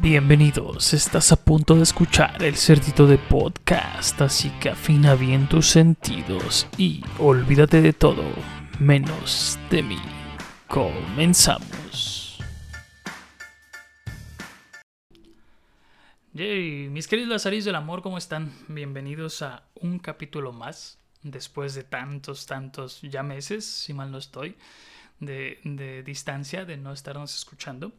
Bienvenidos, estás a punto de escuchar el cerdito de podcast, así que afina bien tus sentidos y olvídate de todo, menos de mí. Comenzamos. Yay, mis queridos lazarillos del amor, ¿cómo están? Bienvenidos a un capítulo más, después de tantos, tantos ya meses, si mal no estoy, de, de distancia, de no estarnos escuchando.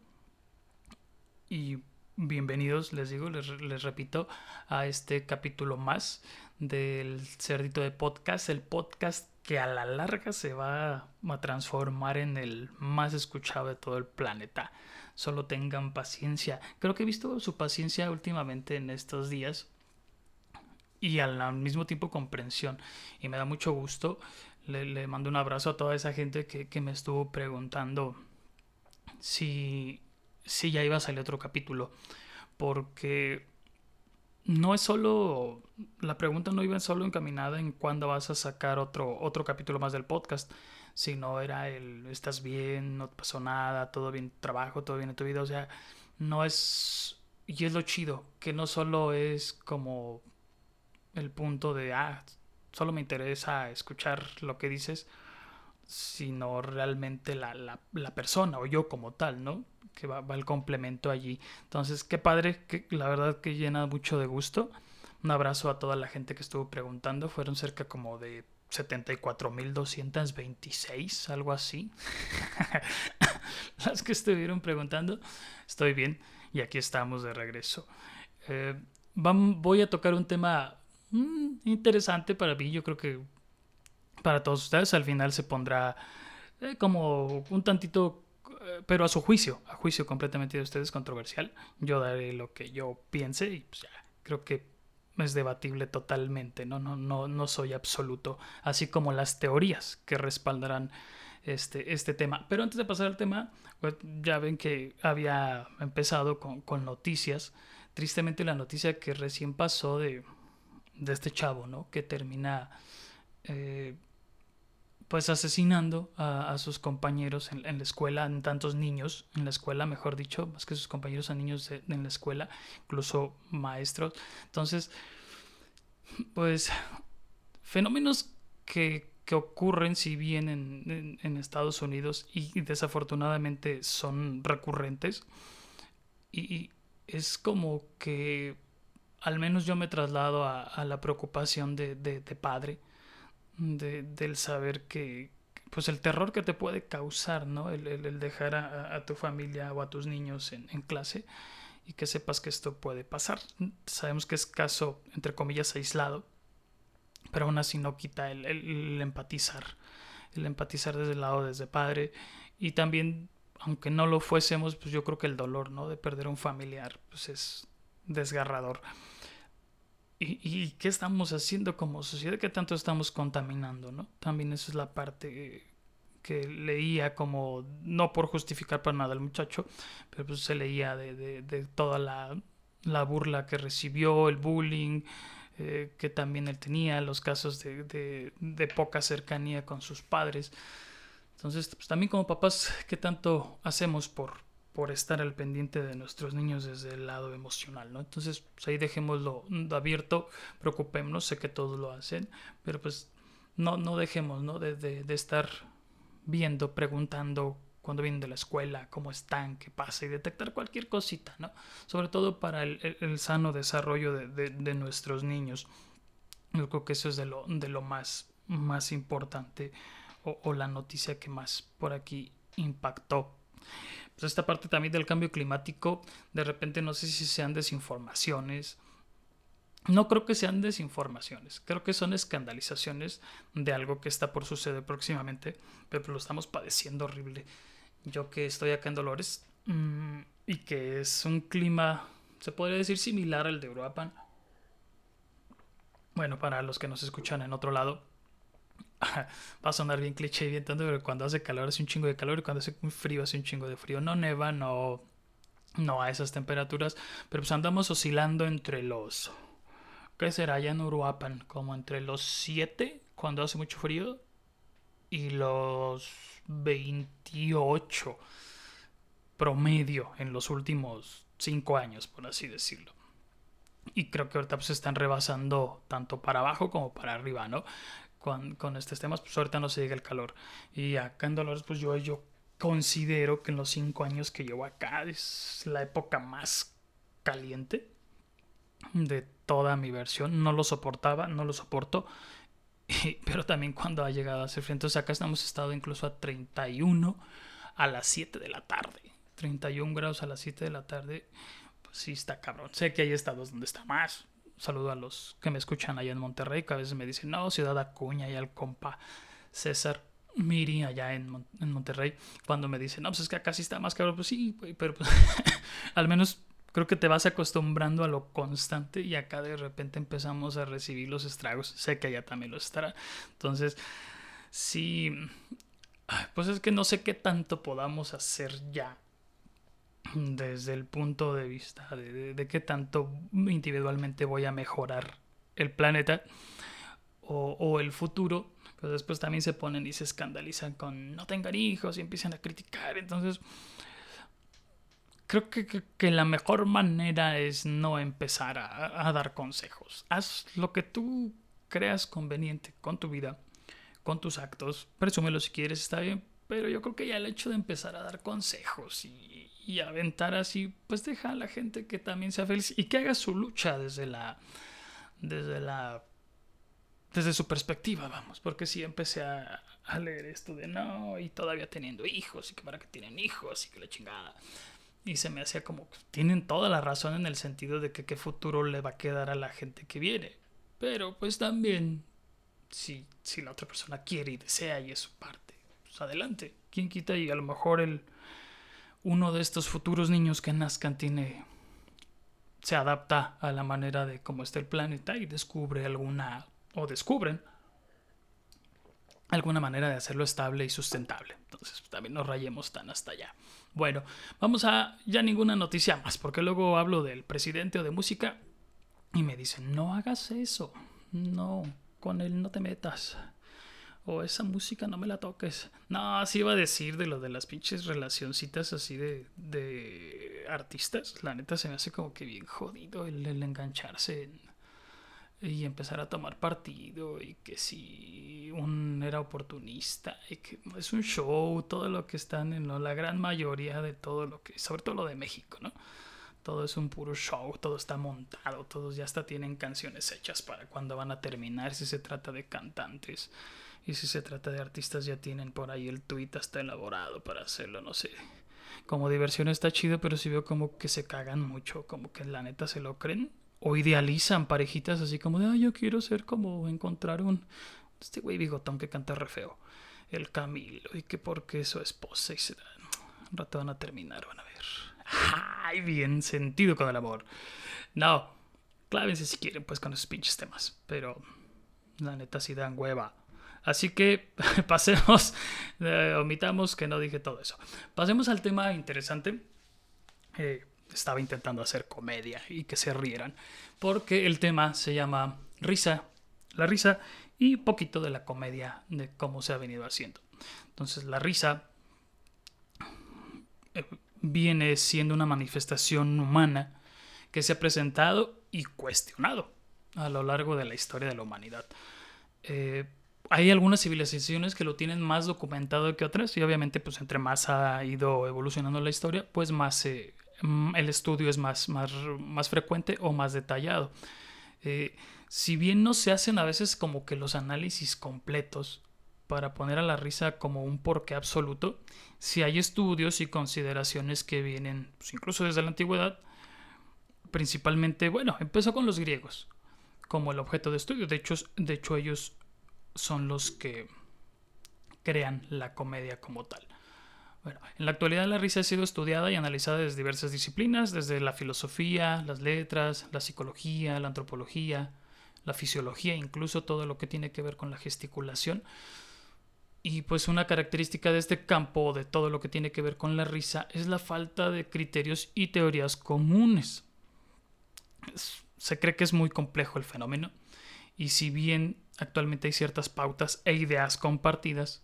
Y bienvenidos, les digo, les, les, repito, a este capítulo más del Cerdito de Podcast, el podcast que a la larga se va a transformar en el más escuchado de todo el planeta. Solo tengan paciencia. Creo que he visto su paciencia últimamente en estos días y al mismo tiempo comprensión. Y me da mucho gusto. Le, le mando un abrazo a toda esa gente que, que me estuvo preguntando si sí ya iba a salir otro capítulo. Porque no es solo. La pregunta no iba solo encaminada en cuándo vas a sacar otro, otro capítulo más del podcast. Sino era el. Estás bien, no te pasó nada, todo bien, trabajo, todo bien en tu vida. O sea, no es. Y es lo chido, que no solo es como el punto de. Ah, solo me interesa escuchar lo que dices sino realmente la, la, persona o yo como tal, ¿no? Que va, el complemento allí. Entonces, qué padre, que la verdad que llena mucho de gusto. Un abrazo a toda la gente que estuvo preguntando. Fueron cerca como de 74.226, algo así. Las que estuvieron preguntando. Estoy bien y aquí estamos de regreso. Eh, voy a tocar un tema mmm, interesante para mí. Yo creo que para todos ustedes. Al final se pondrá eh, como un tantito, eh, pero a su juicio, a juicio completamente de ustedes controversial. Yo daré lo que yo piense y pues ya, creo que es debatible totalmente, ¿no? No, no, no soy absoluto, así como las teorías que respaldarán este, este tema. Pero antes de pasar al tema, pues, ya ven que había empezado con, con, noticias. Tristemente la noticia que recién pasó de, de este chavo, ¿no? Que termina... Eh, pues asesinando a, a sus compañeros en, en, la escuela, en tantos niños en la escuela, mejor dicho, más que sus compañeros a niños en la escuela, incluso maestros. Entonces, pues fenómenos que, que ocurren si bien en, en, Estados Unidos y desafortunadamente son recurrentes y, es como que al menos yo me traslado a, la preocupación de, de padre de, del saber que, pues el terror que te puede causar, ¿no? El, el, dejar a, a, tu familia o a tus niños en, en, clase y que sepas que esto puede pasar. Sabemos que es caso, entre comillas, aislado, pero aún así no quita el, el empatizar, el empatizar desde el lado, desde padre y también, aunque no lo fuésemos, pues yo creo que el dolor, ¿no? De perder a un familiar, pues es desgarrador. ¿Y, ¿Y, qué estamos haciendo como sociedad? ¿Qué tanto estamos contaminando? ¿no? También esa es la parte que leía como, no por justificar para nada al muchacho, pero pues se leía de, de, toda la, la, burla que recibió, el bullying eh, que también él tenía, los casos de, de poca cercanía con sus padres. Entonces, pues también como papás, ¿qué tanto hacemos por, por estar al pendiente de nuestros niños desde el lado emocional, ¿no? Entonces, pues ahí dejémoslo abierto, preocupémonos, sé que todos lo hacen, pero pues no, no dejemos, ¿no? De, de, de estar viendo, preguntando cuando vienen de la escuela, cómo están, qué pasa y detectar cualquier cosita, ¿no? Sobre todo para el, el, el sano desarrollo de, de, de, nuestros niños. Yo creo que eso es de lo, de lo más, más importante o, o la noticia que más por aquí impactó pues esta parte también del cambio climático, de repente no sé si sean desinformaciones. No creo que sean desinformaciones, creo que son escandalizaciones de algo que está por suceder próximamente, pero lo estamos padeciendo horrible. Yo que estoy acá en Dolores mmm, y que es un clima, se podría decir similar al de Europa. Bueno, para los que nos escuchan en otro lado, va a sonar bien cliché y bien pero cuando hace calor hace un chingo de calor y cuando hace frío hace un chingo de frío. No neva, no, no a esas temperaturas, pero pues andamos oscilando entre los, ¿qué será allá en Uruapan? Como entre los 7 cuando hace mucho frío y los 28 promedio en los últimos cinco años, por así decirlo. Y creo que ahorita pues están rebasando tanto para abajo como para arriba, ¿no? Con, con estos temas, pues ahorita no se llega el calor. Y acá en Dolores, pues yo, yo considero que en los cinco años que llevo acá es la época más caliente de toda mi versión. No lo soportaba, no lo soporto. pero también cuando ha llegado a hacer frío. Entonces acá estamos estado incluso a 31 a las 7 de la tarde. 31 grados a las 7 de la tarde. Pues sí, está cabrón. Sé que hay estados donde está más. Saludo a los que me escuchan allá en Monterrey, que a veces me dicen, no, Ciudad Acuña y al compa César Miri allá en, en Monterrey. Cuando me dicen, no, pues es que acá sí está más cabrón. Pues sí, pero pues, al menos creo que te vas acostumbrando a lo constante y acá de repente empezamos a recibir los estragos. Sé que allá también lo estará. Entonces, sí, pues es que no sé qué tanto podamos hacer ya desde el punto de vista de, qué tanto individualmente voy a mejorar el planeta o, o el futuro. Pero después también se ponen y se escandalizan con no tengan hijos y empiezan a criticar. Entonces, creo que, la mejor manera es no empezar a, dar consejos. Haz lo que tú creas conveniente con tu vida, con tus actos. Presúmelo si quieres, está bien. Pero yo creo que ya el hecho de empezar a dar consejos y, y aventar así, pues deja a la gente que también sea feliz y que haga su lucha desde la. desde la. desde su perspectiva, vamos. Porque si empecé a, a leer esto de no, y todavía teniendo hijos, y que para que tienen hijos, y que la chingada. Y se me hacía como, tienen toda la razón en el sentido de que qué futuro le va a quedar a la gente que viene. Pero pues también, si, si la otra persona quiere y desea y es su parte, pues adelante. ¿Quién quita? Y a lo mejor el, uno de estos futuros niños que nazcan tiene se adapta a la manera de cómo está el planeta y descubre alguna o descubren alguna manera de hacerlo estable y sustentable. Entonces también no rayemos tan hasta allá. Bueno, vamos a ya ninguna noticia más, porque luego hablo del presidente o de música y me dicen, no hagas eso, no, con él no te metas. O esa música no me la toques. No, así iba a decir de lo de las pinches relacioncitas así de, de artistas. La neta se me hace como que bien jodido el, engancharse en, y empezar a tomar partido y que si un era oportunista y que es un show, todo lo que están en la gran mayoría de todo lo que, sobre todo lo de México, ¿no? Todo es un puro show, todo está montado, todos ya hasta tienen canciones hechas para cuando van a terminar, si se trata de cantantes y si se trata de artistas ya tienen por ahí el tweet hasta elaborado para hacerlo, no sé. Como diversión está chido, pero si veo como que se cagan mucho, como que la neta se lo creen o idealizan parejitas así como de, ah, yo quiero ser como encontrar un, este güey bigotón que canta re feo, el Camilo, y que porque su esposa y se un rato van a terminar, van a ver. ¡Ay, bien sentido con el amor! No, clávense si quieren pues con esos pinches temas, pero la neta sí dan hueva. Así que pasemos, eh, omitamos que no dije todo eso. Pasemos al tema interesante. Eh, estaba intentando hacer comedia y que se rieran, porque el tema se llama risa, la risa y poquito de la comedia de cómo se ha venido haciendo. Entonces la risa eh, viene siendo una manifestación humana que se ha presentado y cuestionado a lo largo de la historia de la humanidad. Eh, hay algunas civilizaciones que lo tienen más documentado que otras y obviamente pues entre más ha ido evolucionando la historia pues más se Mm, el estudio es más, más, más frecuente o más detallado. Eh, si bien no se hacen a veces como que los análisis completos para poner a la risa como un porqué absoluto, si hay estudios y consideraciones que vienen pues, incluso desde la antigüedad, principalmente, bueno, empezó con los griegos como el objeto de estudio. De hecho, de hecho ellos son los que crean la comedia como tal. Bueno, en la actualidad la risa ha sido estudiada y analizada desde diversas disciplinas, desde la filosofía, las letras, la psicología, la antropología, la fisiología, incluso todo lo que tiene que ver con la gesticulación. Y pues una característica de este campo, de todo lo que tiene que ver con la risa, es la falta de criterios y teorías comunes. Se cree que es muy complejo el fenómeno, y si bien actualmente hay ciertas pautas e ideas compartidas,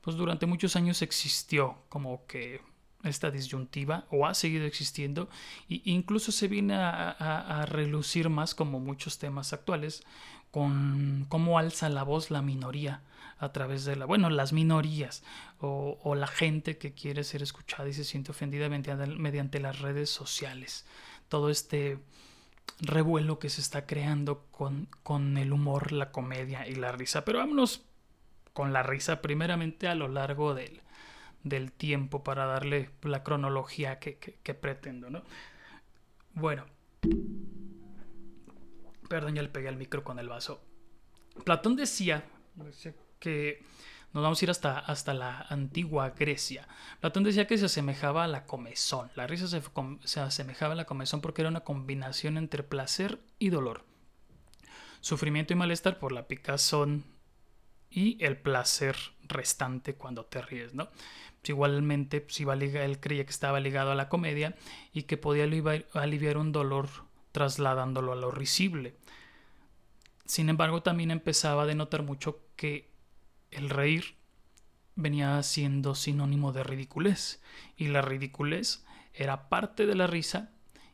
pues durante muchos años existió como que esta disyuntiva o ha seguido existiendo e incluso se viene a, relucir más como muchos temas actuales con cómo alza la voz la minoría a través de la, bueno, las minorías o, la gente que quiere ser escuchada y se siente ofendida mediante, las redes sociales. Todo este revuelo que se está creando con, con el humor, la comedia y la risa. Pero vámonos con la risa primeramente a lo largo del, del tiempo para darle la cronología que, pretendo, ¿no? Bueno. Perdón, ya le pegué al micro con el vaso. Platón decía que nos vamos a ir hasta, hasta la antigua Grecia. Platón decía que se asemejaba a la comezón. La risa se, se, asemejaba a la comezón porque era una combinación entre placer y dolor. Sufrimiento y malestar por la picazón y el placer restante cuando te ríes, ¿no? igualmente pues iba él creía que estaba ligado a la comedia y que podía aliviar un dolor trasladándolo a lo risible. Sin embargo, también empezaba a denotar mucho que el reír venía siendo sinónimo de ridiculez y la ridiculez era parte de la risa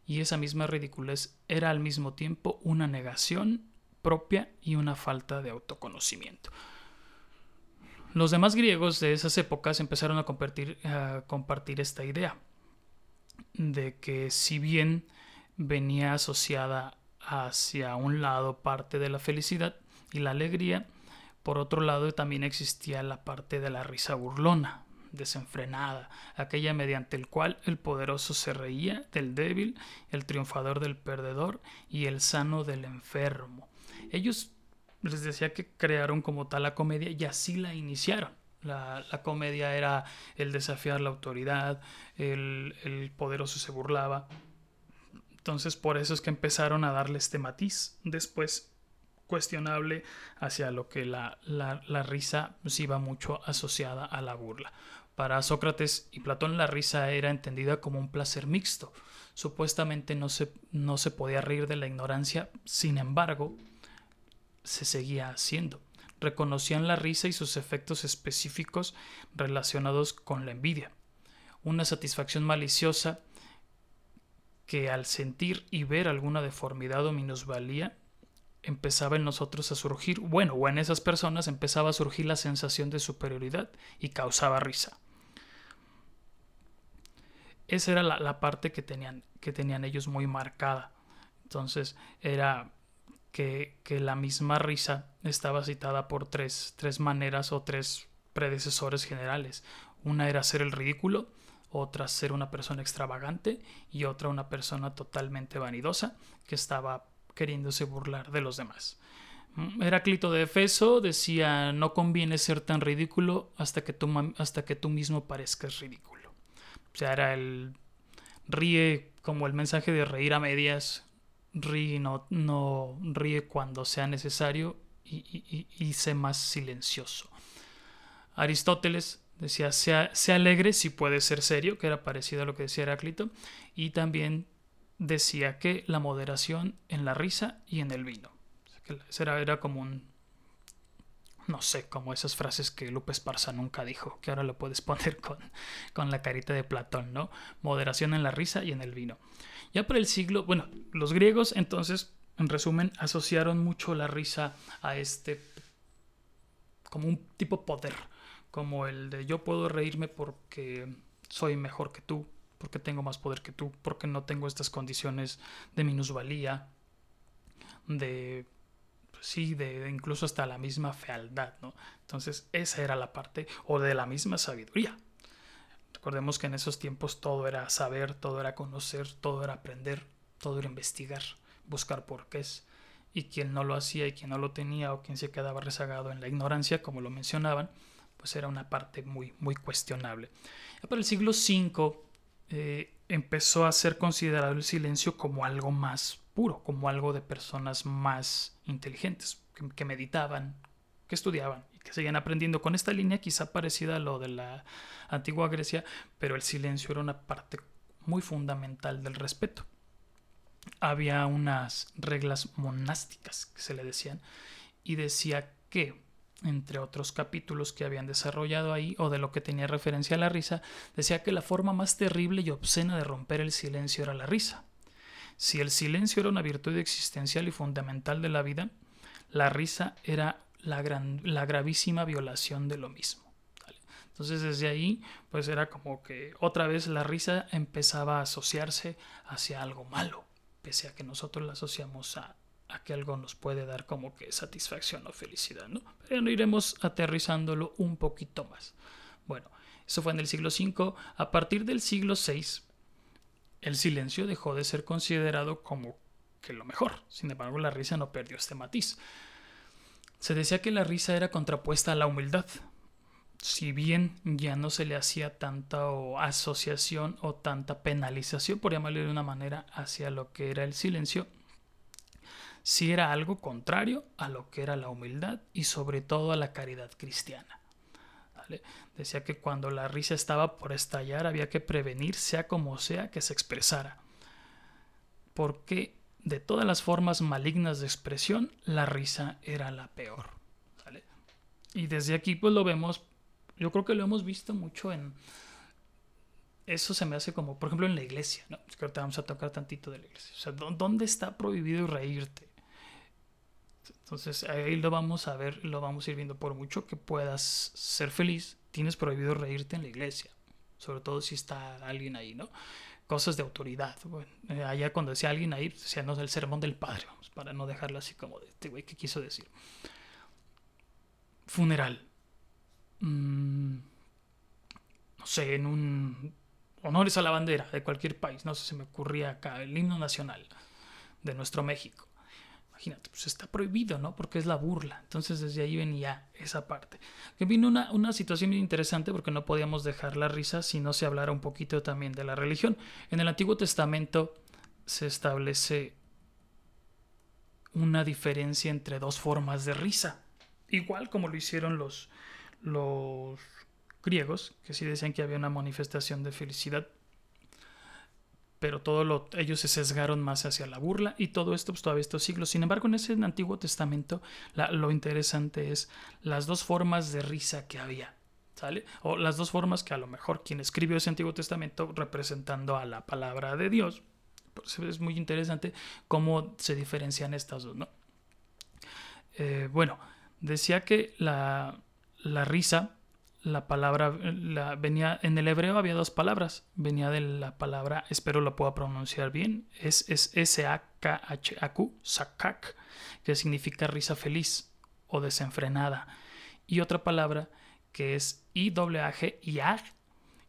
y esa misma ridiculez era al mismo tiempo una negación propia y una falta de autoconocimiento. Los demás griegos de esas épocas empezaron a compartir, a compartir esta idea de que si bien venía asociada hacia un lado parte de la felicidad y la alegría, por otro lado también existía la parte de la risa burlona, desenfrenada, aquella mediante el cual el poderoso se reía del débil, el triunfador del perdedor y el sano del enfermo. Ellos les decía que crearon como tal la comedia y así la iniciaron. La, comedia era el desafiar la autoridad, el, poderoso se burlaba. Entonces por eso es que empezaron a darle este matiz después cuestionable hacia lo que la, la, risa pues, iba mucho asociada a la burla. Para Sócrates y Platón la risa era entendida como un placer mixto. Supuestamente no se, no se podía reír de la ignorancia, sin embargo, se seguía haciendo. Reconocían la risa y sus efectos específicos relacionados con la envidia. Una satisfacción maliciosa que al sentir y ver alguna deformidad o minusvalía empezaba en nosotros a surgir, bueno, o en esas personas empezaba a surgir la sensación de superioridad y causaba risa. Esa era la, la parte que tenían, que tenían ellos muy marcada. Entonces era que, la misma risa estaba citada por tres, tres maneras o tres predecesores generales. Una era ser el ridículo, otra ser una persona extravagante y otra una persona totalmente vanidosa que estaba queriéndose burlar de los demás. Mm, Heráclito de Efeso decía no conviene ser tan rídiculo hasta que tú, hasta que tú mismo parezcas ridículo. O sea, era el ríe como el mensaje de reír a medias, ríe, no, no ríe cuando sea necesario y, y, sé más silencioso. Aristóteles decía, sea, alegre si puede ser serio, que era parecido a lo que decía Heráclito, y también decía que la moderación en la risa y en el vino. era, era como un, no sé, como esas frases que Lupe Esparza nunca dijo, que ahora lo puedes poner con, con la carita de Platón, ¿no? Moderación en la risa y en el vino. Ya para el siglo, bueno, los griegos entonces, en resumen, asociaron mucho la risa a este como un tipo poder, como el de yo puedo reírme porque soy mejor que tú, porque tengo más poder que tú, porque no tengo estas condiciones de minusvalía, de pues sí, de, incluso hasta la misma fealdad, ¿no? Entonces, esa era la parte, o de la misma sabiduría. Recordemos que en esos tiempos todo era saber, todo era conocer, todo era aprender, todo era investigar, buscar porqués. Y quien no lo hacía y quien no lo tenía o quien se quedaba rezagado en la ignorancia, como lo mencionaban, pues era una parte muy, muy cuestionable. Ya para el siglo V eh, empezó a ser considerado el silencio como algo más puro, como algo de personas más inteligentes, que meditaban, que estudiaban que seguían aprendiendo con esta línea quizá parecida a lo de la antigua Grecia, pero el silencio era una parte muy fundamental del respeto. Había unas reglas monásticas que se le decían y decía que entre otros capítulos que habían desarrollado ahí o de lo que tenía referencia a la risa, decía que la forma más terrible y obscena de romper el silencio era la risa. Si el silencio era una virtud existencial y fundamental de la vida, la risa era la, gran, la gravísima violación de lo mismo. Entonces desde ahí, pues era como que otra vez la risa empezaba a asociarse hacia algo malo, pese a que nosotros la asociamos a, a que algo nos puede dar como que satisfacción o felicidad, ¿no? Pero iremos aterrizándolo un poquito más. Bueno, eso fue en el siglo V. A partir del siglo VI, el silencio dejó de ser considerado como que lo mejor. Sin embargo, la risa no perdió este matiz. Se decía que la risa era contrapuesta a la humildad, si bien ya no se le hacía tanta asociación o tanta penalización, por llamarle de una manera, hacia lo que era el silencio, si era algo contrario a lo que era la humildad y sobre todo a la caridad cristiana. Decía que cuando la risa estaba por estallar había que prevenir, sea como sea, que se expresara. Porque de todas las formas malignas de expresión, la risa era la peor. Y desde aquí pues lo vemos yo creo que lo hemos visto mucho en... Eso se me hace como, por ejemplo, en la iglesia, ¿no? Es que vamos a tocar tantito de la iglesia. O sea, ¿dónde está prohibido reírte? Entonces ahí lo vamos a ver, lo vamos a ir viendo. Por mucho que puedas ser feliz, tienes prohibido reírte en la iglesia. Sobre todo si está alguien ahí, ¿no? Cosas de autoridad. Eh, allá cuando decía alguien ahí, decía, no, el sermón del padre, vamos, para no dejarlo así como de este güey que quiso decir. Funeral. Mm, no sé, en un honores a la bandera de cualquier país, no sé, se me ocurría acá, el himno nacional de nuestro México. Imagínate, pues está prohibido, ¿no? Porque es la burla. Entonces desde ahí venía esa parte. Que vino una, una situación interesante porque no podíamos dejar la risa si no se hablara un poquito también de la religión. En el Antiguo Testamento se establece una diferencia entre dos formas de risa. Igual como lo hicieron los, los griegos, que sí decían que había una manifestación de felicidad, pero todo lo, ellos se sesgaron más hacia la burla y todo esto pues, todavía estos siglos. Sin embargo, en ese Antiguo Testamento lo interesante es las dos formas de risa que había. ¿Sale? O las dos formas que a lo mejor quien escribió ese Antiguo Testamento representando a la palabra de Dios. Pues es muy interesante cómo se diferencian estas dos, ¿no? Eh, bueno, decía que la, la risa, la palabra la, venía en el hebreo había dos palabras, venía de la palabra, espero lo pueda pronunciar bien, es, es S-A-K-H-A-Q, sakak, que significa risa feliz o desenfrenada, y otra palabra que es I-A-G, ag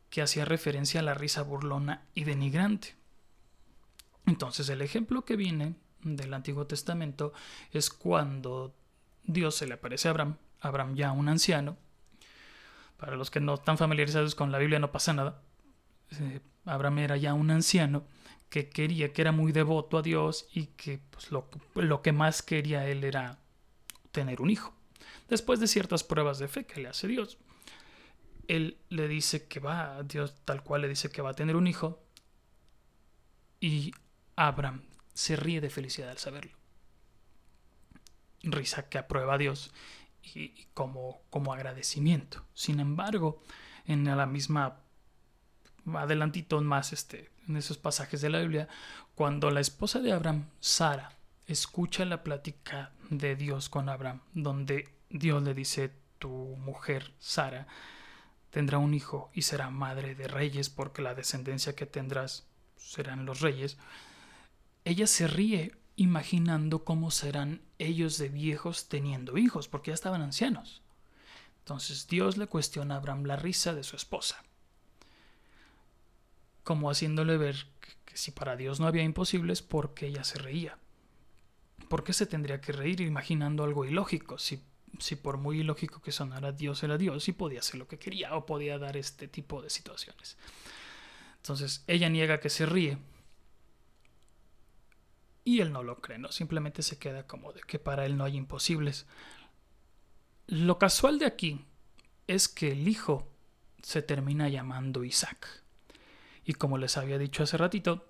que hacía referencia a la risa burlona y denigrante. Entonces el ejemplo que viene del Antiguo Testamento es cuando Dios se le aparece a Abraham Abraham ya un anciano. Para los que no están familiarizados con la Biblia no pasa nada. Eh, Abraham era ya un anciano que quería, que era muy devoto a Dios y que pues, lo, lo que más quería él era tener un hijo. Después de ciertas pruebas de fe que le hace Dios, él le dice que va, Dios tal cual le dice que va a tener un hijo y Abraham se ríe de felicidad al saberlo. Risa que aprueba a Dios y, como, como agradecimiento. Sin embargo, en la misma adelantito más este, en esos pasajes de la Biblia, cuando la esposa de Abraham, Sara, escucha la plática de Dios con Abraham, donde Dios le dice, tu mujer, Sara, tendrá un hijo y será madre de reyes porque la descendencia que tendrás serán los reyes, ella se ríe imaginando cómo serán ellos de viejos teniendo hijos, porque ya estaban ancianos. Entonces Dios le cuestiona a Abraham la risa de su esposa, como haciéndole ver que, si para Dios no había imposibles, ¿por qué ella se reía? ¿Por qué se tendría que reír imaginando algo ilógico? Si, si por muy ilógico que sonara Dios era Dios y podía hacer lo que quería o podía dar este tipo de situaciones. Entonces ella niega que se ríe y él no lo cree, ¿no? Simplemente se queda como de que para él no hay imposibles. Lo casual de aquí es que el hijo se termina llamando Isaac. Y como les había dicho hace ratito,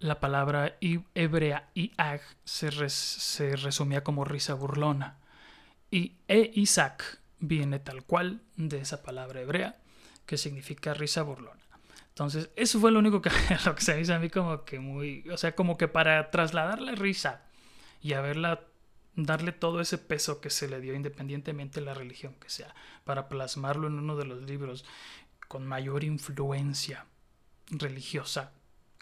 la palabra hebrea Iag se, se resumía como risa burlona. Y e Isaac viene tal cual de esa palabra hebrea que significa risa burlona. Entonces, eso fue lo único que, lo que se me hizo a mí como que muy, o sea, como que para trasladar la risa y haberla, darle todo ese peso que se le dio independientemente de la religión que sea, para plasmarlo en uno de los libros con mayor influencia religiosa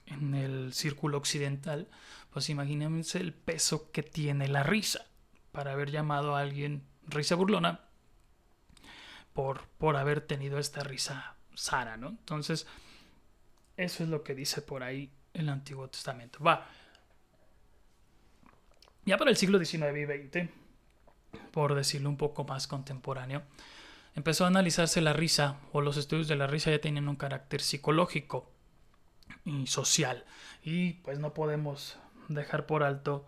en el círculo occidental, pues imagínense el peso que tiene la risa para haber llamado a alguien risa burlona por, por haber tenido esta risa sana, ¿no? Entonces, eso es lo que dice por ahí el Antiguo Testamento. Va. Ya para el siglo XIX y XX, por decirlo un poco más contemporáneo, empezó a analizarse la risa, o los estudios de la risa ya tienen un carácter psicológico y social. Y pues no podemos dejar por alto,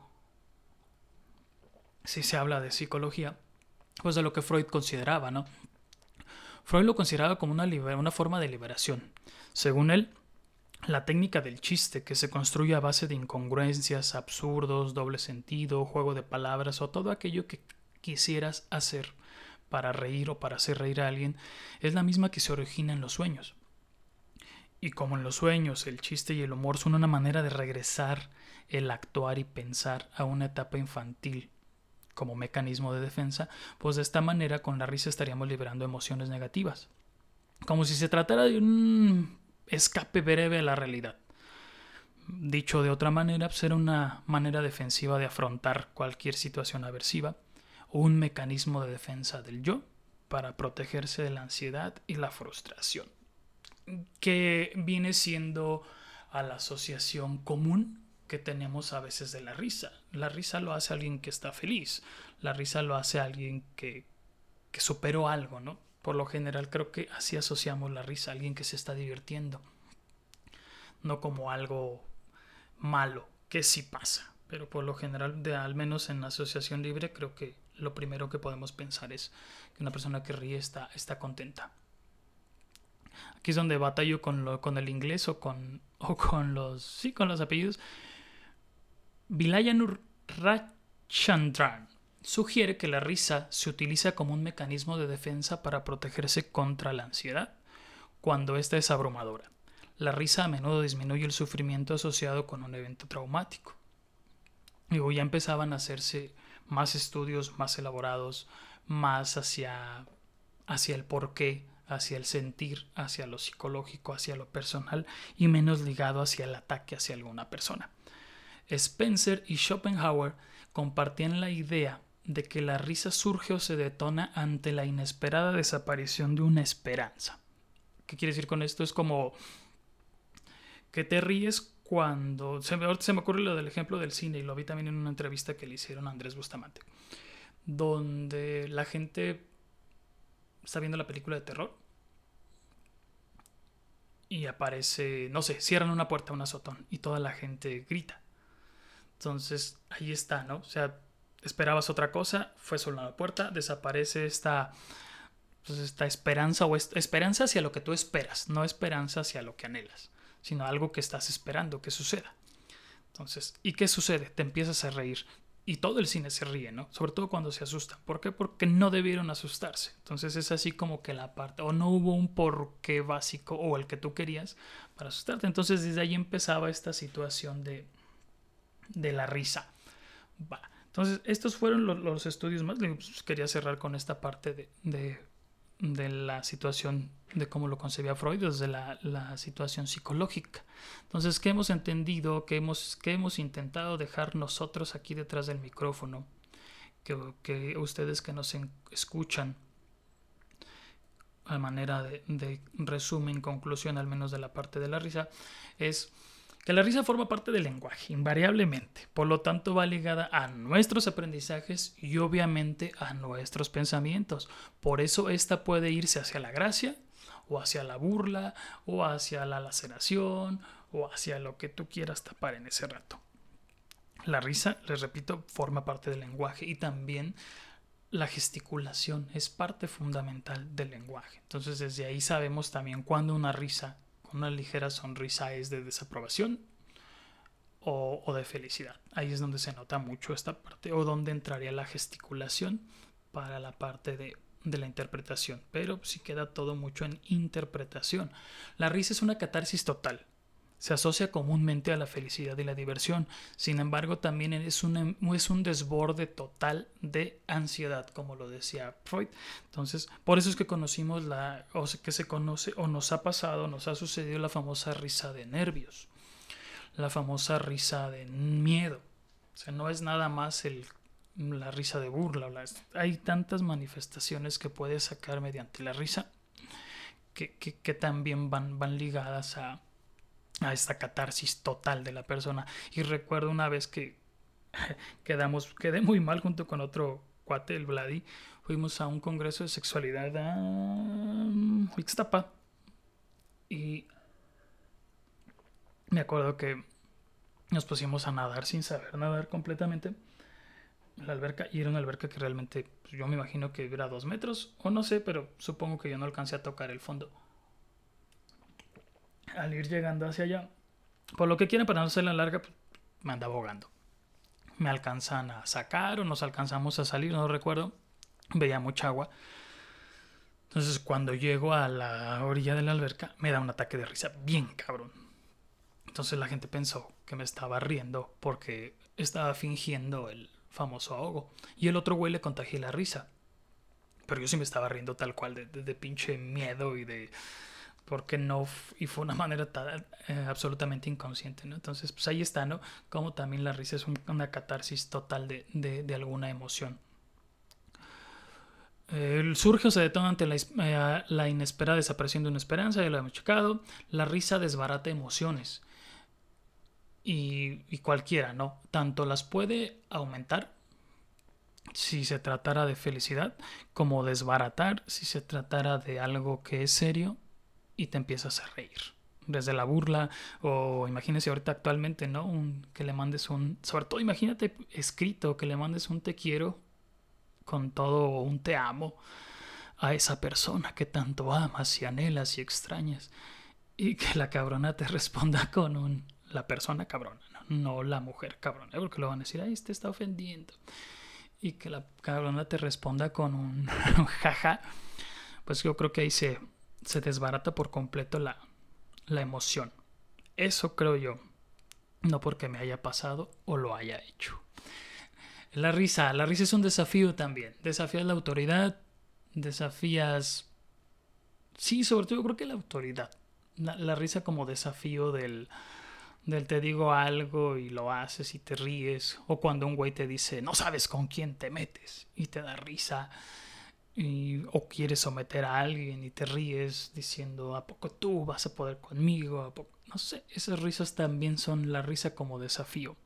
si se habla de psicología, pues de lo que Freud consideraba, ¿no? Freud lo consideraba como una, una forma de liberación. Según él, la técnica del chiste, que se construye a base de incongruencias, absurdos, doble sentido, juego de palabras o todo aquello que quisieras hacer para reír o para hacer reír a alguien, es la misma que se origina en los sueños. Y como en los sueños el chiste y el humor son una manera de regresar el actuar y pensar a una etapa infantil como mecanismo de defensa, pues de esta manera con la risa estaríamos liberando emociones negativas. Como si se tratara de un escape breve a la realidad. Dicho de otra manera, ser pues una manera defensiva de afrontar cualquier situación aversiva o un mecanismo de defensa del yo para protegerse de la ansiedad y la frustración, que viene siendo a la asociación común que tenemos a veces de la risa. La risa lo hace alguien que está feliz, la risa lo hace alguien que, que superó algo, ¿no? Por lo general creo que así asociamos la risa, alguien que se está divirtiendo. No como algo malo, que sí pasa. Pero por lo general, de, al menos en asociación libre, creo que lo primero que podemos pensar es que una persona que ríe está, está contenta. Aquí es donde batallo con, lo, con el inglés o con, o con los sí, con los apellidos. Vilayanur Rachandran sugiere que la risa se utiliza como un mecanismo de defensa para protegerse contra la ansiedad cuando ésta es abrumadora. La risa a menudo disminuye el sufrimiento asociado con un evento traumático. Digo, ya empezaban a hacerse más estudios más elaborados, más hacia, hacia el porqué, hacia el sentir, hacia lo psicológico, hacia lo personal y menos ligado hacia el ataque hacia alguna persona. Spencer y Schopenhauer compartían la idea de que la risa surge o se detona ante la inesperada desaparición de una esperanza. ¿Qué quiere decir con esto? Es como que te ríes cuando... Se me, se me ocurre lo del ejemplo del cine y lo vi también en una entrevista que le hicieron a Andrés Bustamante, donde la gente está viendo la película de terror y aparece, no sé, cierran una puerta, un azotón y toda la gente grita. Entonces ahí está, ¿no? O sea, esperabas otra cosa, fue solo una puerta, desaparece esta, pues esta esperanza o esperanza hacia lo que tú esperas, no esperanza hacia lo que anhelas, sino algo que estás esperando que suceda. Entonces, ¿y qué sucede? Te empiezas a reír y todo el cine se ríe, ¿no? Sobre todo cuando se asustan. ¿Por qué? Porque no debieron asustarse. Entonces es así como que la parte, o no hubo un porqué básico o el que tú querías para asustarte. Entonces desde ahí empezaba esta situación de, de la risa. Va. Entonces, estos fueron los, estudios más. Pues, quería cerrar con esta parte de, la situación de cómo lo concebía Freud desde la, situación psicológica. Entonces, ¿qué hemos entendido? ¿Qué hemos, hemos intentado dejar nosotros aquí detrás del micrófono? Que, que ustedes que nos escuchan, a manera de, de resumen, conclusión, al menos de la parte de la risa, es que la risa forma parte del lenguaje, invariablemente. Por lo tanto, va ligada a nuestros aprendizajes y obviamente a nuestros pensamientos. Por eso esta puede irse hacia la gracia, o hacia la burla, o hacia la laceración, o hacia lo que tú quieras tapar en ese rato. La risa, les repito, forma parte del lenguaje y también la gesticulación es parte fundamental del lenguaje. Entonces desde ahí sabemos también cuando una risa una ligera sonrisa es de desaprobación o, de felicidad. Ahí es donde se nota mucho esta parte, o donde entraría la gesticulación para la parte de, de la interpretación, pero sí queda todo mucho en interpretación. La risa es una catarsis total, se asocia comúnmente a la felicidad y la diversión. Sin embargo, también es un, es un desborde total de ansiedad, como lo decía Freud. Entonces, por eso es que conocimos la, o que se conoce, o nos ha pasado, nos ha sucedido la famosa risa de nervios, la famosa risa de miedo. O sea, no es nada más el, la risa de burla. hay tantas manifestaciones que puedes sacar mediante la risa que, que, que también van, van ligadas a a esta catarsis total de la persona. Y recuerdo una vez que quedamos, quedé muy mal junto con otro cuate, el Vladi. Fuimos a un congreso de sexualidad a Ixtapa. Y me acuerdo que nos pusimos a nadar sin saber nadar completamente. La alberca, y era una alberca que realmente pues, yo me imagino que era dos metros, o no sé, pero supongo que yo no alcancé a tocar el fondo al ir llegando hacia allá, por lo que quieren para no hacer la larga, pues, me anda abogando. Me alcanzan a sacar o nos alcanzamos a salir, no recuerdo. Veía mucha agua. Entonces cuando llego a la orilla de la alberca me da un ataque de risa bien cabrón. Entonces la gente pensó que me estaba riendo porque estaba fingiendo el famoso ahogo. Y el otro güey le contagié la risa. Pero yo sí me estaba riendo tal cual de pinche miedo y de porque no, y fue una manera eh, absolutamente inconsciente. Entonces, pues ahí está, ¿no? Como también la risa es una catarsis total de, de, alguna emoción. El surge o se detona ante la, eh, la, inesperada desaparición de una esperanza, ya lo hemos checado. La risa desbarata emociones. Y, y cualquiera, ¿no? Tanto las puede aumentar si se tratara de felicidad, como desbaratar si se tratara de algo que es serio y te empiezas a reír. Desde la burla, o imagínese ahorita actualmente, ¿no? Un, que le mandes un, sobre todo imagínate escrito, que le mandes un te quiero con todo un te amo a esa persona que tanto amas y anhelas y extrañas. Y que la cabrona te responda con un, la persona cabrona, no, la mujer cabrona, porque lo van a decir, ay, te está ofendiendo. Y que la cabrona te responda con un jaja, pues yo creo que ahí se, se desbarata por completo la, la emoción. Eso creo yo. No porque me haya pasado o lo haya hecho. La risa. La risa es un desafío también. Desafías la autoridad. Desafías... Sí, sobre todo creo que la autoridad. La, risa como desafío del, del te digo algo y lo haces y te ríes. O cuando un güey te dice no sabes con quién te metes y te da risa o quieres someter a alguien y te ríes diciendo a poco tú vas a poder conmigo, ¿A poco? no sé, esas risas también son la risa como desafío.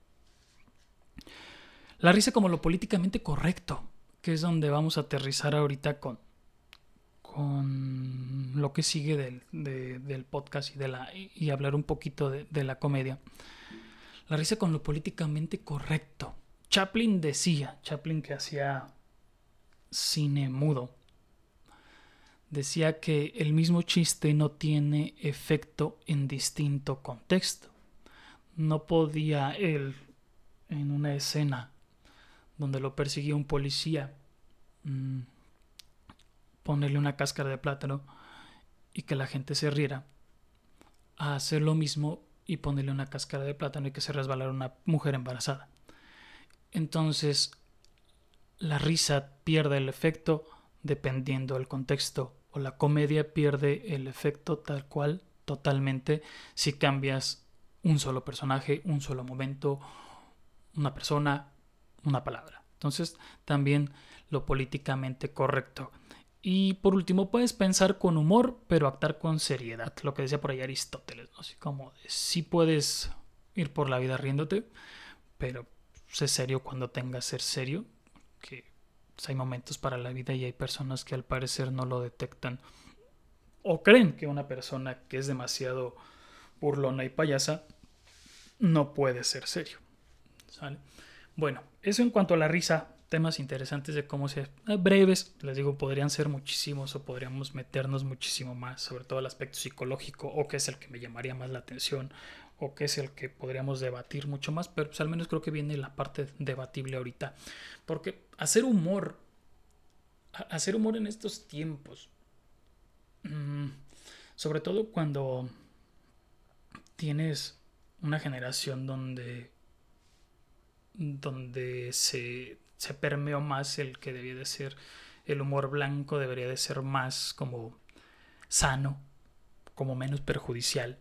La risa como lo políticamente correcto, que es donde vamos a aterrizar ahorita con, con lo que sigue del, del podcast y, de la, y hablar un poquito de, de la comedia. La risa con lo políticamente correcto. Chaplin decía, Chaplin que hacía cine mudo. Decía que el mismo chiste no tiene efecto en distinto contexto. No podía él, en una escena donde lo perseguía un policía, mm, ponerle una cáscara de plátano y que la gente se riera, a hacer lo mismo y ponerle una cáscara de plátano y que se resbalara una mujer embarazada. Entonces, la risa pierde el efecto dependiendo del contexto o la comedia pierde el efecto tal cual totalmente si cambias un solo personaje, un solo momento, una persona, una palabra. Entonces también lo políticamente correcto. Y por último, puedes pensar con humor, pero actuar con seriedad. Lo que decía por ahí Aristóteles, ¿no? Así como si puedes ir por la vida riéndote, pero sé serio cuando tengas ser serio que pues, hay momentos para la vida y hay personas que al parecer no lo detectan o creen que una persona que es demasiado burlona y payasa no puede ser serio. Bueno, eso en cuanto a la risa, temas interesantes de cómo se... Eh, breves, les digo, podrían ser muchísimos o podríamos meternos muchísimo más, sobre todo el aspecto psicológico o que es el que me llamaría más la atención o que es el que podríamos debatir mucho más, pero pues al menos creo que viene la parte debatible ahorita. Porque hacer humor hacer humor en estos tiempos. Mm, sobre todo cuando tienes una generación donde donde se, se permeó más el que debía de ser el humor blanco debería de ser más como sano, como menos perjudicial.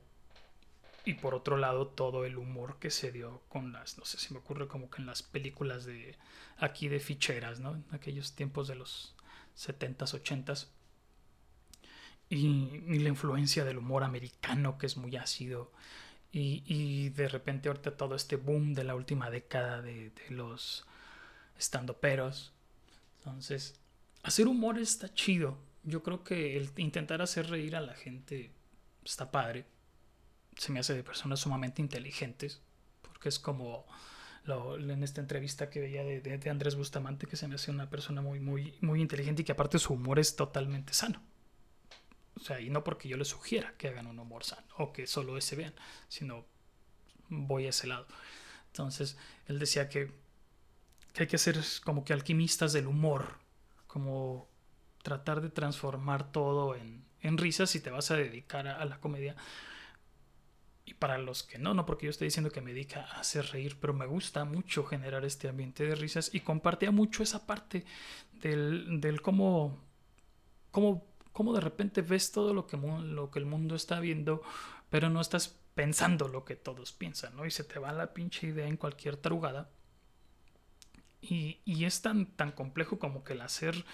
Y por otro lado, todo el humor que se dio con las, no sé si me ocurre como que en las películas de aquí de ficheras, ¿no? En aquellos tiempos de los 70s, 80s. Y, la influencia del humor americano que es muy ácido. Y, de repente ahorita todo este boom de la última década de, de los peros Entonces, hacer humor está chido. Yo creo que intentar hacer reír a la gente está padre. Se me hace de personas sumamente inteligentes. Porque es como lo, en esta entrevista que veía de, de, Andrés Bustamante, que se me hace una persona muy, muy, muy inteligente y que aparte su humor es totalmente sano. O sea, y no porque yo les sugiera que hagan un humor sano o que solo ese vean, sino voy a ese lado. Entonces, él decía que, que hay que ser como que alquimistas del humor como tratar de transformar todo en, en risas si te vas a dedicar a, la comedia. Y para los que no, no porque yo estoy diciendo que me dedica a hacer reír, pero me gusta mucho generar este ambiente de risas y compartía mucho esa parte del, del cómo, cómo, cómo de repente ves todo lo que, lo que el mundo está viendo, pero no estás pensando lo que todos piensan, ¿no? Y se te va la pinche idea en cualquier tarugada y, es tan, tan complejo como que el hacer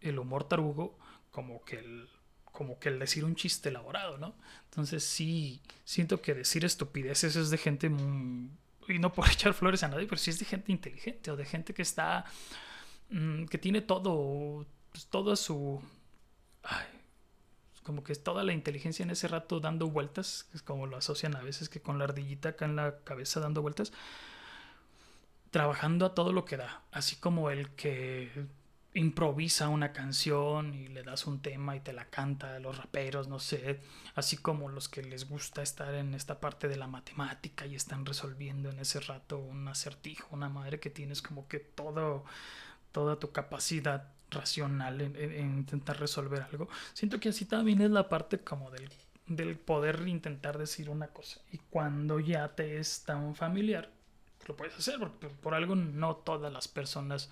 el humor tarugo, como que el, como que el decir un chiste elaborado, ¿no? Entonces sí, siento que decir estupideces es de gente, y no por echar flores a nadie, pero sí es de gente inteligente o de gente que está, mm, que tiene todo, pues, toda su, como que es toda la inteligencia en ese rato dando vueltas, es como lo asocian a veces que con la ardillita acá en la cabeza dando vueltas trabajando a todo lo que da, así como el que improvisa una canción y le das un tema y te la canta, los raperos, no sé, así como los que les gusta estar en esta parte de la matemática y están resolviendo en ese rato un acertijo, una madre que tienes como que todo, toda tu capacidad racional en, en intentar resolver algo. Siento que así también es la parte como del, del poder intentar decir una cosa y cuando ya te es tan familiar lo puedes hacer, porque por algo no todas las personas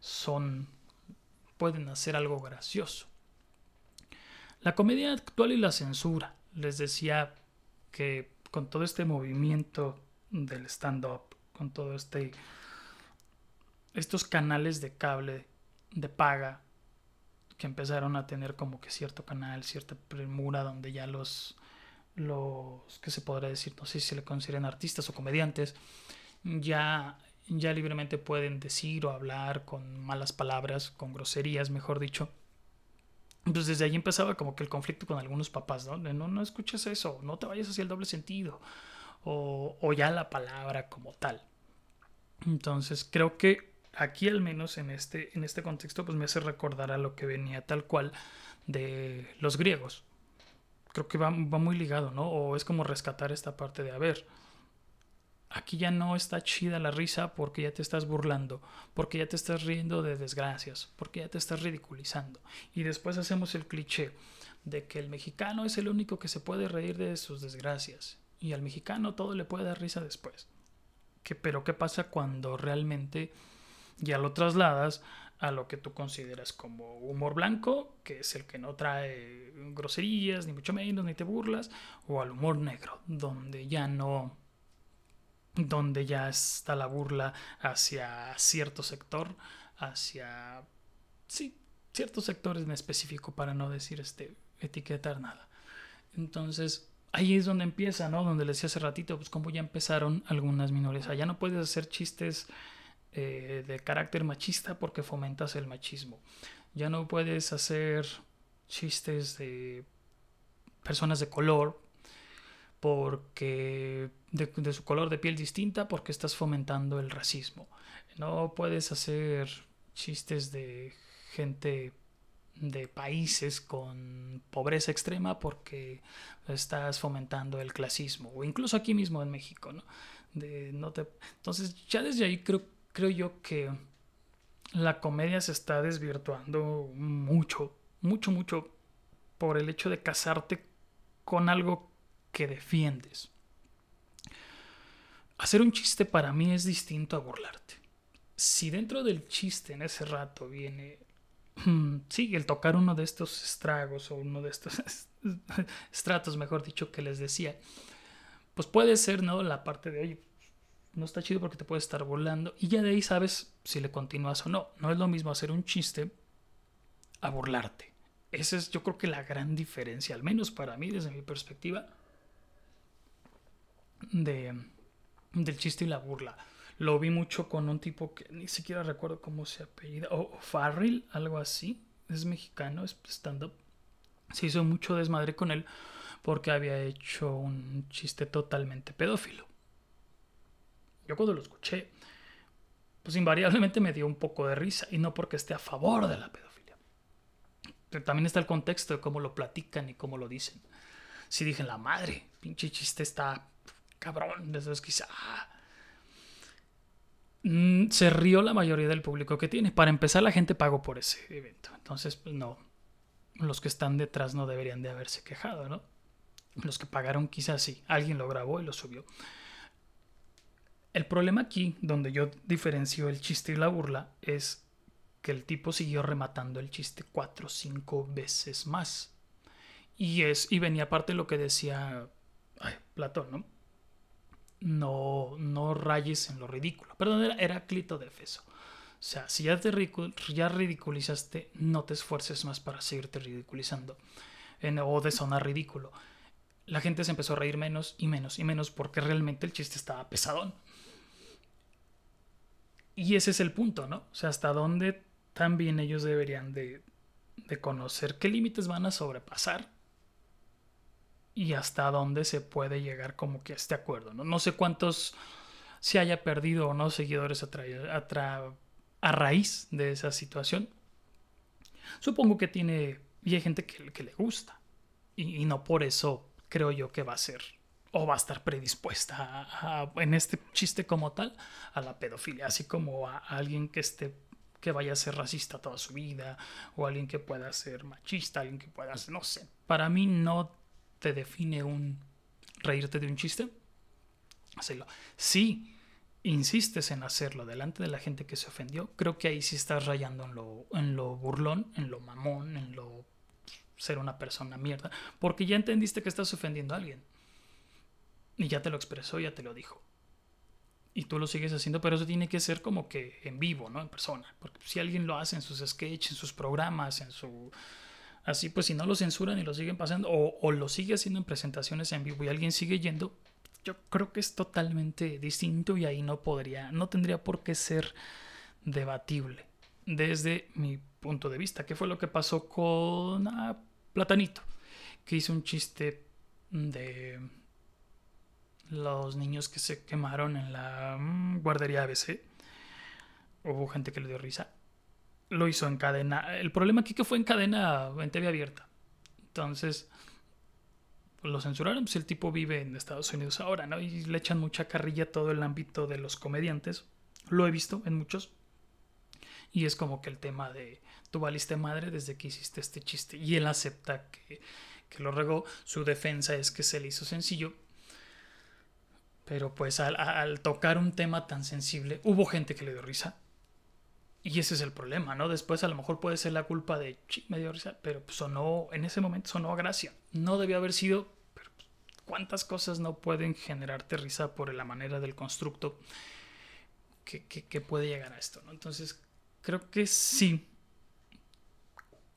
son pueden hacer algo gracioso. La comedia actual y la censura. Les decía que con todo este movimiento del stand-up, con todo este estos canales de cable de paga que empezaron a tener como que cierto canal, cierta premura donde ya los los que se podría decir, no sé si se le consideran artistas o comediantes, ya, ya libremente pueden decir o hablar con malas palabras, con groserías, mejor dicho. Entonces desde ahí empezaba como que el conflicto con algunos papás, ¿no? no, escuches eso, no te vayas hacia el doble sentido, o, o ya la palabra como tal. Entonces creo que aquí al menos en este, en este contexto pues me hace recordar a lo que venía tal cual de los griegos. Creo que va, va muy ligado, ¿no? O es como rescatar esta parte de, a ver, aquí ya no está chida la risa porque ya te estás burlando, porque ya te estás riendo de desgracias, porque ya te estás ridiculizando. Y después hacemos el cliché de que el mexicano es el único que se puede reír de sus desgracias y al mexicano todo le puede dar risa después. ¿Qué, pero ¿qué pasa cuando realmente ya lo trasladas a lo que tú consideras como humor blanco, que es el que no trae groserías, ni mucho menos, ni te burlas, o al humor negro, donde ya no donde ya está la burla hacia cierto sector, hacia, sí, ciertos sectores en específico, para no decir este, etiquetar nada. Entonces, ahí es donde empieza, ¿no? Donde les decía hace ratito, pues como ya empezaron algunas minorías. Ya no puedes hacer chistes eh, de carácter machista porque fomentas el machismo. Ya no puedes hacer chistes de personas de color porque de, su color de piel distinta porque estás fomentando el racismo. No puedes hacer chistes de gente de países con pobreza extrema porque estás fomentando el clasismo o incluso aquí mismo en México, ¿no? De, no te... Entonces ya desde ahí creo, creo yo que la comedia se está desvirtuando mucho, mucho, mucho por el hecho de casarte con algo que defiendes. Hacer un chiste para mí es distinto a burlarte. Si dentro del chiste en ese rato viene, sí, el tocar uno de estos estragos o uno de estos estratos, mejor dicho, que les decía, pues puede ser, ¿no? La parte de, oye, no está chido porque te puedes estar burlando y ya de ahí sabes si le continúas o no. No es lo mismo hacer un chiste a burlarte. Esa es yo creo que la gran diferencia, al menos para mí desde mi perspectiva, de, del chiste y la burla. Lo vi mucho con un tipo que ni siquiera recuerdo cómo se apellida, o Farrell, algo así. Es mexicano, es stand-up. Se hizo mucho desmadre con él porque había hecho un chiste totalmente pedófilo. Yo cuando lo escuché, pues invariablemente me dio un poco de risa y no porque esté a favor de la pedofilia. Pero también está el contexto de cómo lo platican y cómo lo dicen. Si dije, la madre, pinche chiste está cabrón, desde quizá... Mm, se rió la mayoría del público que tiene. Para empezar, la gente pagó por ese evento. Entonces, pues no. Los que están detrás no deberían de haberse quejado, ¿no? Los que pagaron quizás sí. Alguien lo grabó y lo subió. El problema aquí, donde yo diferencio el chiste y la burla, es que el tipo siguió rematando el chiste cuatro o cinco veces más. Y es, y venía aparte lo que decía Platón, ¿no? No, no rayes en lo ridículo. Perdón, era Heráclito de Efeso. O sea, si ya te ya ridiculizaste, no te esfuerces más para seguirte ridiculizando. En, o de sonar ridículo. La gente se empezó a reír menos y menos y menos porque realmente el chiste estaba pesadón. Y ese es el punto, ¿no? O sea, hasta dónde también ellos deberían de, conocer qué límites van a sobrepasar y hasta dónde se puede llegar como que a este acuerdo, ¿no? No sé cuántos se haya perdido o no seguidores a, a raíz de esa situación. Supongo que tiene, y hay gente que, le gusta, y no por eso creo yo que va a ser o va a estar predispuesta en este chiste como tal a la pedofilia, así como a, alguien que esté que vaya a ser racista toda su vida o alguien que pueda ser machista, alguien que pueda ser, no sé. Para mí no te define un reírte de un chiste. Hacerlo. Si insistes en hacerlo delante de la gente que se ofendió, creo que ahí sí estás rayando en lo, en lo burlón, en lo mamón, en lo ser una persona mierda, porque ya entendiste que estás ofendiendo a alguien. Y ya te lo expresó, ya te lo dijo. Y tú lo sigues haciendo, pero eso tiene que ser como que en vivo, ¿no? En persona. Porque si alguien lo hace en sus sketches, en sus programas, en su... Así, pues si no lo censuran y lo siguen pasando, o, o lo sigue haciendo en presentaciones en vivo y alguien sigue yendo, yo creo que es totalmente distinto y ahí no podría, no tendría por qué ser debatible desde mi punto de vista. ¿Qué fue lo que pasó con ah, Platanito? Que hizo un chiste de los niños que se quemaron en la mm, guardería ABC. Hubo gente que le dio risa. Lo hizo en cadena. El problema aquí que fue en cadena en TV abierta. Entonces, lo censuraron. Pues el tipo vive en Estados Unidos ahora, ¿no? Y le echan mucha carrilla a todo el ámbito de los comediantes. Lo he visto en muchos. Y es como que el tema de tú valiste madre desde que hiciste este chiste. Y él acepta que, que lo regó. Su defensa es que se le hizo sencillo pero pues al, tocar un tema tan sensible, hubo gente que le dio risa. Y ese es el problema, ¿no? Después a lo mejor puede ser la culpa de, me dio risa, pero sonó, en ese momento sonó a gracia. No debió haber sido, ¿cuántas cosas no pueden generarte risa por la manera del constructo que, puede llegar a esto, ¿no? Entonces, creo que sí,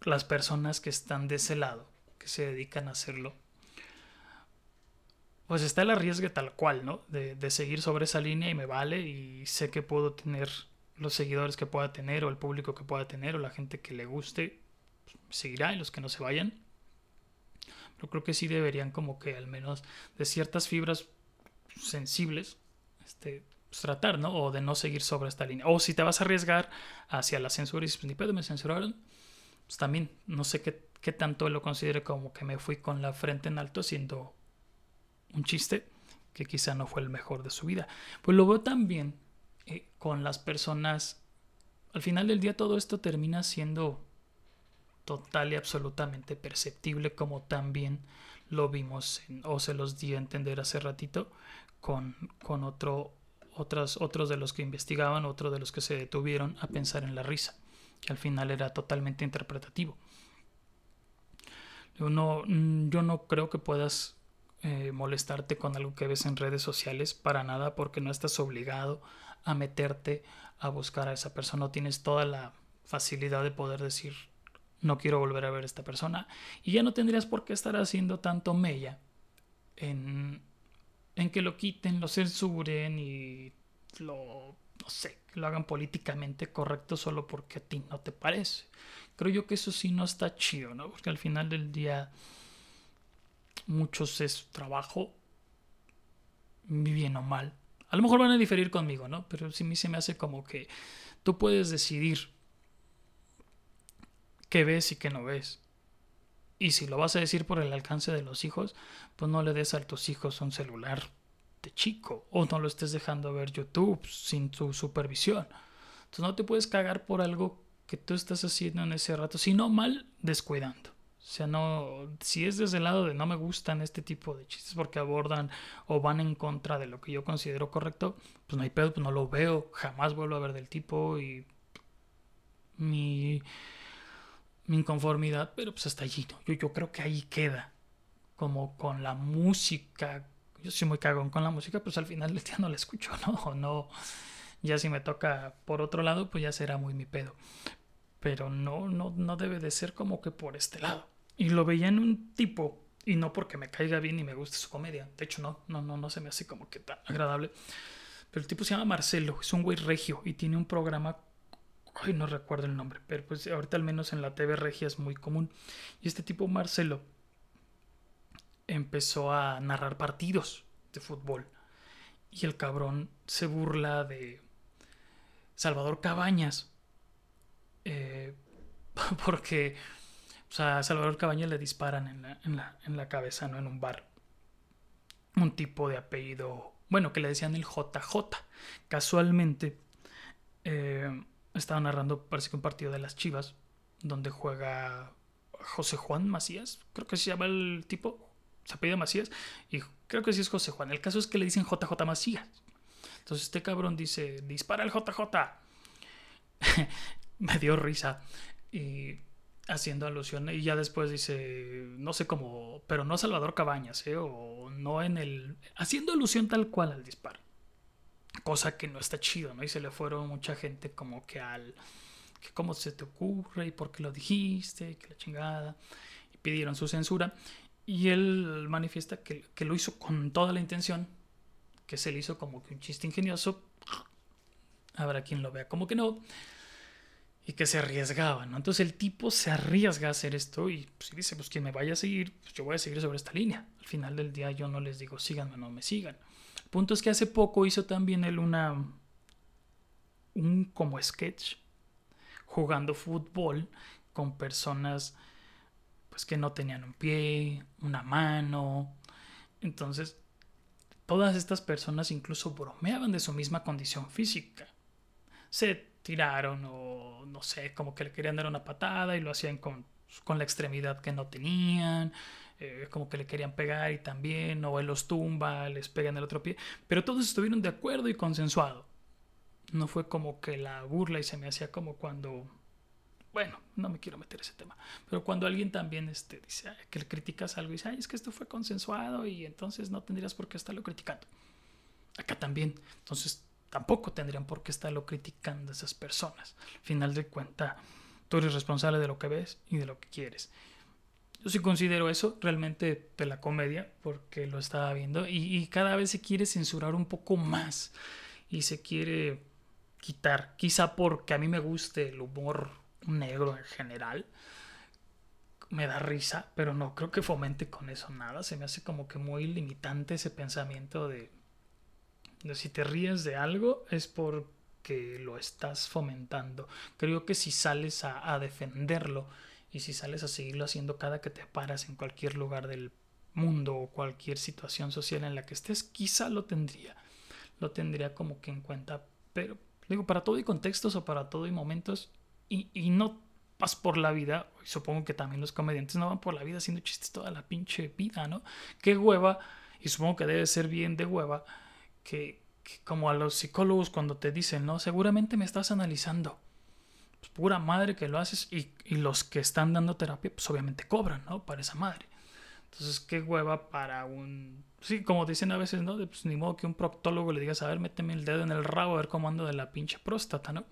las personas que están de ese lado, que se dedican a hacerlo, pues está el arriesgue tal cual, ¿no? De, seguir sobre esa línea y me vale y sé que puedo tener los seguidores que pueda tener o el público que pueda tener o la gente que le guste, pues, seguirá y los que no se vayan. Pero creo que sí deberían como que al menos de ciertas fibras sensibles, este, pues, tratar, ¿no? O de no seguir sobre esta línea. O si te vas a arriesgar hacia la censura y dices, ni pedo, me censuraron, pues también no sé qué, qué tanto lo considere como que me fui con la frente en alto siendo un chiste que quizá no fue el mejor de su vida. Pues lo veo también eh, con las personas al final del día todo esto termina siendo total y absolutamente perceptible como también lo vimos o se los di a entender hace ratito con, con otro, otras, otros de los que investigaban, otro de los que se detuvieron a pensar en la risa, que al final era totalmente interpretativo. Yo no, mm, yo no creo que puedas eh, molestarte con algo que ves en redes sociales para nada porque no estás obligado a meterte a buscar a esa persona. No tienes toda la facilidad de poder decir no quiero volver a ver a esta persona. Y ya no tendrías por qué estar haciendo tanto mella en, en que lo quiten, lo censuren y lo, no sé, lo hagan políticamente correcto solo porque a ti no te parece. Creo yo que eso sí no está chido, ¿no? Porque al final del día muchos es trabajo, bien o mal. A lo mejor van a diferir conmigo, ¿no? Pero sí a mí se me hace como que tú puedes decidir qué ves y qué no ves. Y si lo vas a decir por el alcance de los hijos, pues no le des a tus hijos un celular de chico o no lo estés dejando ver YouTube sin tu supervisión. Entonces no te puedes cagar por algo que tú estás haciendo en ese rato, sino mal descuidando. O sea, no, si es desde el lado de no me gustan este tipo de chistes porque abordan o van en contra de lo que yo considero correcto, pues no hay pedo, pues no lo veo, jamás vuelvo a ver del tipo y mi mi inconformidad, pero pues hasta allí, yo, yo creo que ahí queda, como con la música, yo soy muy cagón con la música, pues al final no la escucho, ¿no? O no, ya si me toca por otro lado, pues ya será muy mi pedo. Pero no, no, no debe de ser como que por este lado. Y lo veía en un tipo, y no porque me caiga bien y me guste su comedia, de hecho no, no, no, no se me hace como que tan agradable. Pero el tipo se llama Marcelo, es un güey regio y tiene un programa Ay, no recuerdo el nombre, pero pues ahorita al menos en la TV regia es muy común. Y este tipo Marcelo empezó a narrar partidos de fútbol. Y el cabrón se burla de Salvador Cabañas. Eh, porque o sea, a Salvador Cabañas le disparan en la, en, la, en la cabeza, ¿no? En un bar. Un tipo de apellido, bueno, que le decían el JJ. Casualmente, eh, estaba narrando, parece que un partido de las Chivas, donde juega José Juan Macías, creo que se llama el tipo, se apellida Macías, y creo que sí es José Juan. El caso es que le dicen JJ Macías. Entonces este cabrón dice, dispara el JJ. Me dio risa. Y haciendo alusión, y ya después dice, no sé cómo, pero no Salvador Cabañas, ¿eh? o no en el, haciendo alusión tal cual al disparo cosa que no está chido, ¿no? Y se le fueron mucha gente como que al, que cómo se te ocurre y por qué lo dijiste, que la chingada, y pidieron su censura. Y él manifiesta que, que lo hizo con toda la intención, que se le hizo como que un chiste ingenioso, habrá quien lo vea como que no, y que se arriesgaba, ¿no? Entonces el tipo se arriesga a hacer esto y pues, dice, pues quien me vaya a seguir, pues yo voy a seguir sobre esta línea. Al final del día yo no les digo síganme o no me sigan punto es que hace poco hizo también él una. un como sketch. jugando fútbol con personas pues que no tenían un pie, una mano. Entonces, todas estas personas incluso bromeaban de su misma condición física. Se tiraron o no sé, como que le querían dar una patada y lo hacían con, con la extremidad que no tenían. Eh, como que le querían pegar y también, o él los tumba, les pega en el otro pie, pero todos estuvieron de acuerdo y consensuado. No fue como que la burla y se me hacía como cuando, bueno, no me quiero meter ese tema, pero cuando alguien también este, dice que le criticas algo y dice, ay, es que esto fue consensuado y entonces no tendrías por qué estarlo criticando. Acá también, entonces tampoco tendrían por qué estarlo criticando esas personas. Al final de cuenta, tú eres responsable de lo que ves y de lo que quieres. Yo sí considero eso realmente de la comedia, porque lo estaba viendo, y, cada vez se quiere censurar un poco más y se quiere quitar, quizá porque a mí me guste el humor negro en general, me da risa, pero no creo que fomente con eso nada, se me hace como que muy limitante ese pensamiento de si te ríes de algo es porque lo estás fomentando. Creo que si sales a, defenderlo, y si sales a seguirlo haciendo cada que te paras en cualquier lugar del mundo o cualquier situación social en la que estés, quizá lo tendría. Lo tendría como que en cuenta, pero Digo, para todo y contextos o para todo y momentos. Y, y no vas por la vida, supongo que también los comediantes no van por la vida haciendo chistes toda la pinche vida, ¿no? Qué hueva, y supongo que debe ser bien de hueva, que, como a los psicólogos cuando te dicen, no, seguramente me estás analizando. Pues pura madre que lo haces y, y los que están dando terapia, pues obviamente cobran, ¿no? Para esa madre. Entonces, qué hueva para un... Sí, como dicen a veces, ¿no? Pues ni modo que un proctólogo le digas, a ver, méteme el dedo en el rabo a ver cómo ando de la pinche próstata, ¿no?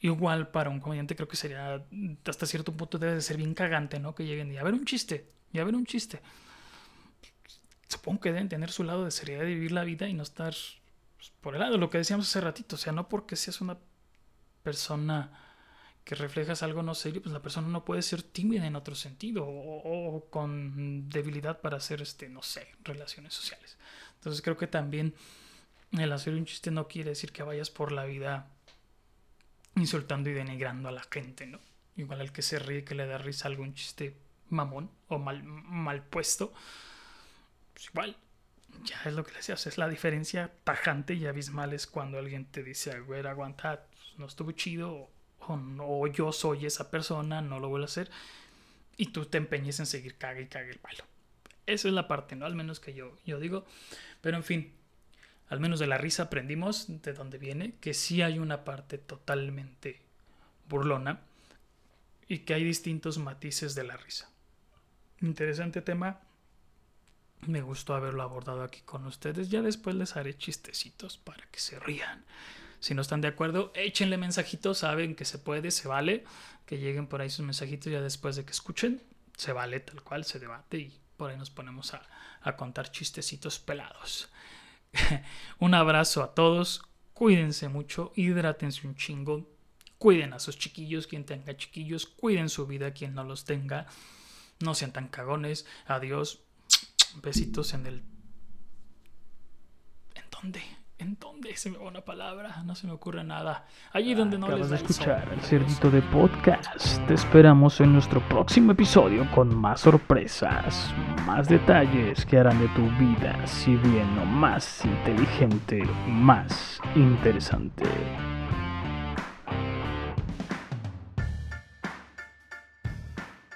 Igual para un comediante creo que sería, hasta cierto punto debe de ser bien cagante, ¿no? Que lleguen y a ver un chiste, y a ver un chiste. Supongo que deben tener su lado de seriedad de vivir la vida y no estar pues, por el lado, lo que decíamos hace ratito, o sea, no porque seas una persona que reflejas algo no serio, pues la persona no puede ser tímida en otro sentido o, con debilidad para hacer, este, no sé, relaciones sociales. Entonces creo que también el hacer un chiste no quiere decir que vayas por la vida insultando y denigrando a la gente, ¿no? Igual al que se ríe, que le da risa algún chiste mamón o mal, mal puesto, pues igual, ya es lo que le decía, es la diferencia tajante y abismal es cuando alguien te dice, güey, aguanta, no estuvo chido o, yo soy esa persona, no lo vuelvo a hacer, y tú te empeñes en seguir cague y cague el palo. Esa es la parte, ¿no? Al menos que yo, yo digo. Pero en fin, al menos de la risa aprendimos de dónde viene, que sí hay una parte totalmente burlona y que hay distintos matices de la risa. Interesante tema. Me gustó haberlo abordado aquí con ustedes. Ya después les haré chistecitos para que se rían. Si no están de acuerdo, échenle mensajitos, saben que se puede, se vale, que lleguen por ahí sus mensajitos ya después de que escuchen, se vale tal cual, se debate y por ahí nos ponemos a, a contar chistecitos pelados. un abrazo a todos, cuídense mucho, hidrátense un chingo, cuiden a sus chiquillos, quien tenga chiquillos, cuiden su vida, quien no los tenga, no sean tan cagones, adiós, besitos en el... ¿En dónde? ¿En dónde se me va una palabra? No se me ocurre nada. Allí donde no Acabas les de escuchar el cerdito de podcast. Te esperamos en nuestro próximo episodio con más sorpresas, más detalles que harán de tu vida, si bien no más inteligente, más interesante.